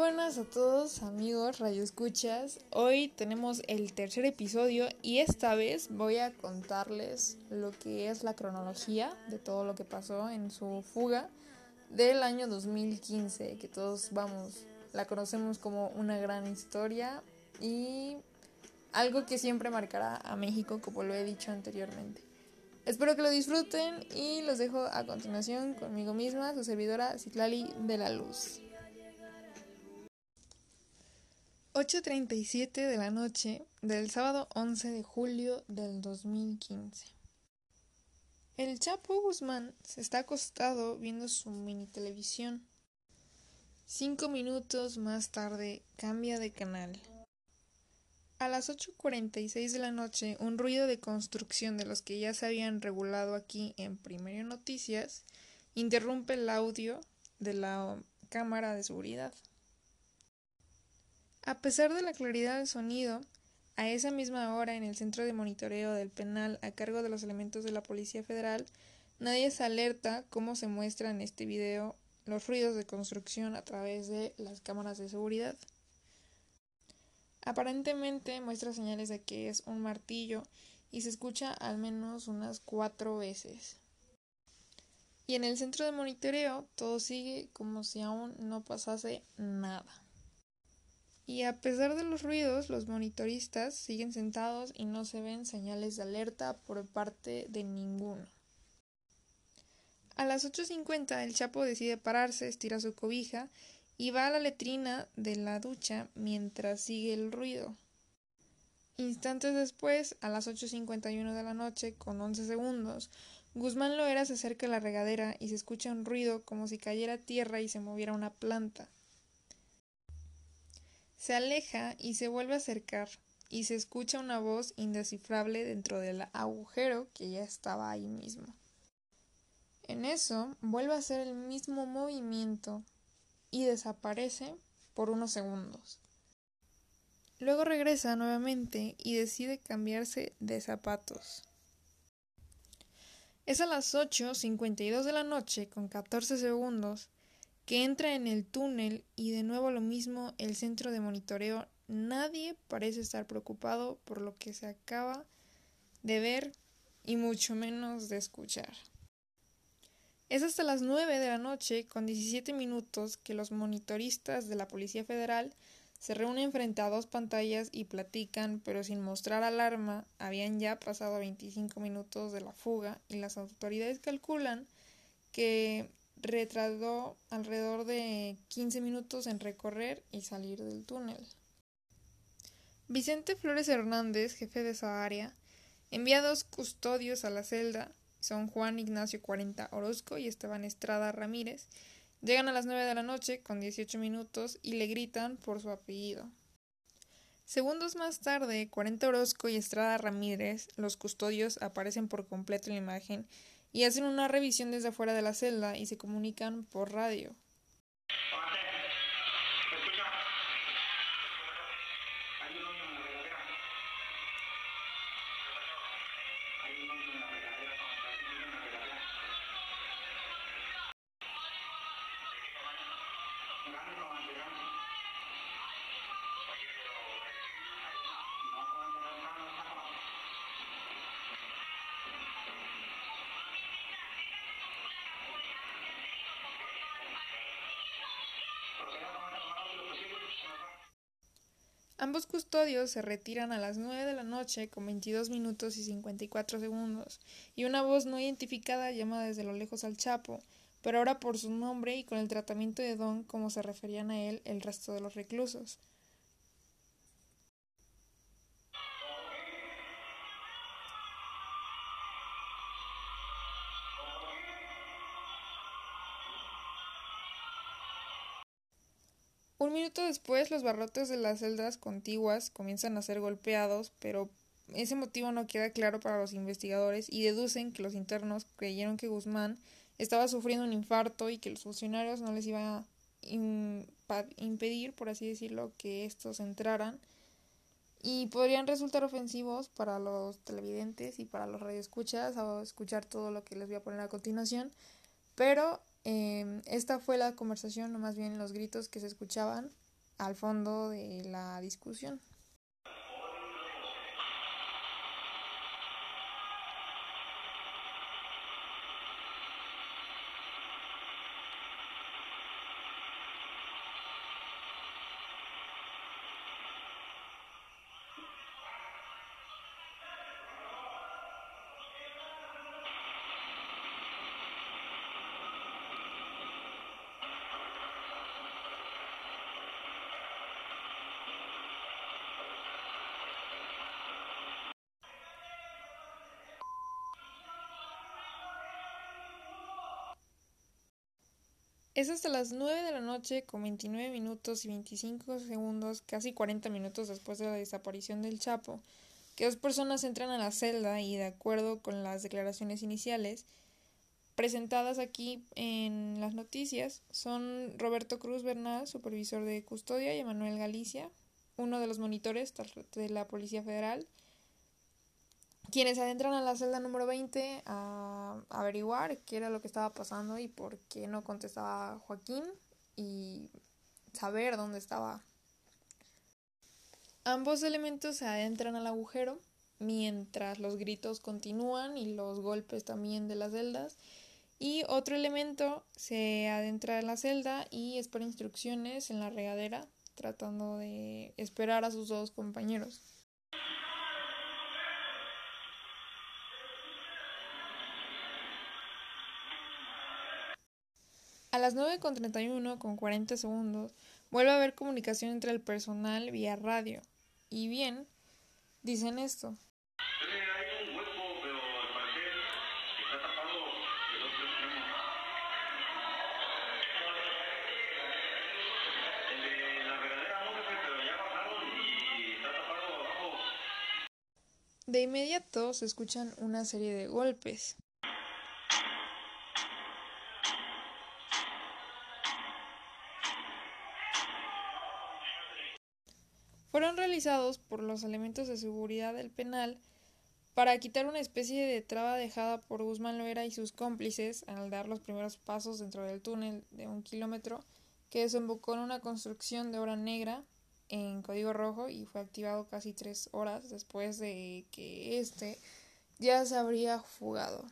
buenas a todos amigos radioescuchas. Hoy tenemos el tercer episodio y esta vez voy a contarles lo que es la cronología de todo lo que pasó en su fuga del año 2015, que todos vamos, la conocemos como una gran historia y algo que siempre marcará a México, como lo he dicho anteriormente. Espero que lo disfruten y los dejo a continuación conmigo misma, su servidora Citlali de la Luz. 8.37 de la noche del sábado 11 de julio del 2015. El Chapo Guzmán se está acostado viendo su mini televisión. Cinco minutos más tarde cambia de canal. A las 8.46 de la noche, un ruido de construcción de los que ya se habían regulado aquí en Primero Noticias interrumpe el audio de la cámara de seguridad. A pesar de la claridad del sonido, a esa misma hora en el centro de monitoreo del penal a cargo de los elementos de la Policía Federal, nadie se alerta cómo se muestra en este video los ruidos de construcción a través de las cámaras de seguridad. Aparentemente muestra señales de que es un martillo y se escucha al menos unas cuatro veces. Y en el centro de monitoreo todo sigue como si aún no pasase nada. Y a pesar de los ruidos, los monitoristas siguen sentados y no se ven señales de alerta por parte de ninguno. A las 8.50 el Chapo decide pararse, estira su cobija y va a la letrina de la ducha mientras sigue el ruido. Instantes después, a las 8.51 de la noche, con 11 segundos, Guzmán Loera se acerca a la regadera y se escucha un ruido como si cayera tierra y se moviera una planta. Se aleja y se vuelve a acercar, y se escucha una voz indescifrable dentro del agujero que ya estaba ahí mismo. En eso vuelve a hacer el mismo movimiento y desaparece por unos segundos. Luego regresa nuevamente y decide cambiarse de zapatos. Es a las 8.52 de la noche con 14 segundos que entra en el túnel y de nuevo lo mismo el centro de monitoreo. Nadie parece estar preocupado por lo que se acaba de ver y mucho menos de escuchar. Es hasta las 9 de la noche, con 17 minutos, que los monitoristas de la Policía Federal se reúnen frente a dos pantallas y platican, pero sin mostrar alarma. Habían ya pasado 25 minutos de la fuga y las autoridades calculan que retardó alrededor de 15 minutos en recorrer y salir del túnel. Vicente Flores Hernández, jefe de esa área, envía dos custodios a la celda, son Juan Ignacio 40 Orozco y Esteban Estrada Ramírez. Llegan a las 9 de la noche con 18 minutos y le gritan por su apellido. Segundos más tarde, 40 Orozco y Estrada Ramírez, los custodios, aparecen por completo en la imagen y hacen una revisión desde afuera de la celda y se comunican por radio. Ambos custodios se retiran a las 9 de la noche con 22 minutos y 54 segundos, y una voz no identificada llama desde lo lejos al Chapo, pero ahora por su nombre y con el tratamiento de Don como se referían a él el resto de los reclusos. Un minuto después, los barrotes de las celdas contiguas comienzan a ser golpeados, pero ese motivo no queda claro para los investigadores y deducen que los internos creyeron que Guzmán estaba sufriendo un infarto y que los funcionarios no les iban a impedir, por así decirlo, que estos entraran y podrían resultar ofensivos para los televidentes y para los radioescuchas. O escuchar todo lo que les voy a poner a continuación, pero Em, esta fue la conversación, o más bien los gritos que se escuchaban al fondo de la discusión. Es hasta las 9 de la noche con 29 minutos y 25 segundos, casi 40 minutos después de la desaparición del Chapo, que dos personas entran a la celda y de acuerdo con las declaraciones iniciales presentadas aquí en las noticias son Roberto Cruz Bernal, supervisor de custodia, y Emanuel Galicia, uno de los monitores de la Policía Federal, quienes adentran a la celda número 20 a averiguar qué era lo que estaba pasando y por qué no contestaba Joaquín y saber dónde estaba. Ambos elementos se adentran al agujero mientras los gritos continúan y los golpes también de las celdas y otro elemento se adentra en la celda y espera instrucciones en la regadera tratando de esperar a sus dos compañeros. A las 9.31 con 40 segundos vuelve a haber comunicación entre el personal vía radio. Y bien, dicen esto. De inmediato se escuchan una serie de golpes. Fueron realizados por los elementos de seguridad del penal para quitar una especie de traba dejada por Guzmán Loera y sus cómplices al dar los primeros pasos dentro del túnel de un kilómetro que desembocó en una construcción de obra negra en código rojo y fue activado casi tres horas después de que éste ya se habría fugado.